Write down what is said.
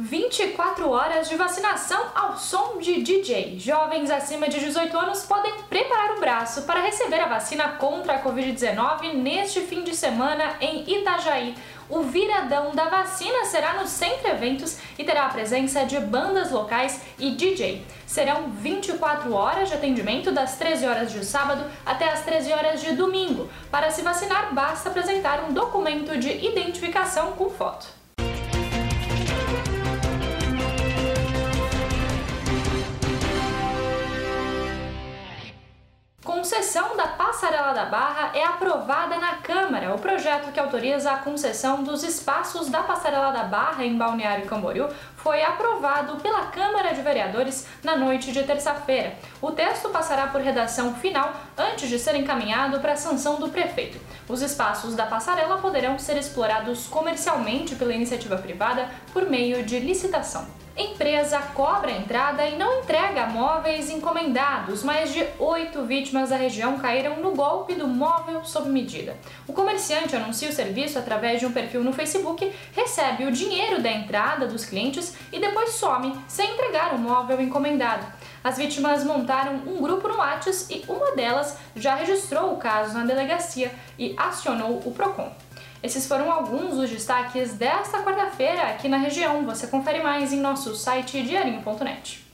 24 horas de vacinação ao som de DJ. Jovens acima de 18 anos podem preparar o braço para receber a vacina contra a Covid-19 neste fim de semana em Itajaí. O viradão da vacina será no Centro Eventos e terá a presença de bandas locais e DJ. Serão 24 horas de atendimento das 13 horas de sábado até as 13 horas de domingo. Para se vacinar, basta apresentar um documento de identificação com foto. Concessão da Passarela da Barra é aprovada na Câmara. O projeto que autoriza a concessão dos espaços da Passarela da Barra em Balneário Camboriú foi aprovado pela Câmara de Vereadores na noite de terça-feira. O texto passará por redação final antes de ser encaminhado para a sanção do prefeito. Os espaços da passarela poderão ser explorados comercialmente pela iniciativa privada por meio de licitação. Empresa cobra entrada e não entrega móveis encomendados. Mais de oito vítimas da região caíram no golpe do móvel sob medida. O comerciante anuncia o serviço através de um perfil no Facebook, recebe o dinheiro da entrada dos clientes e depois some sem entregar o móvel encomendado. As vítimas montaram um grupo no WhatsApp e uma delas já registrou o caso na delegacia e acionou o Procon. Esses foram alguns dos destaques desta quarta-feira aqui na região. Você confere mais em nosso site diarinho.net.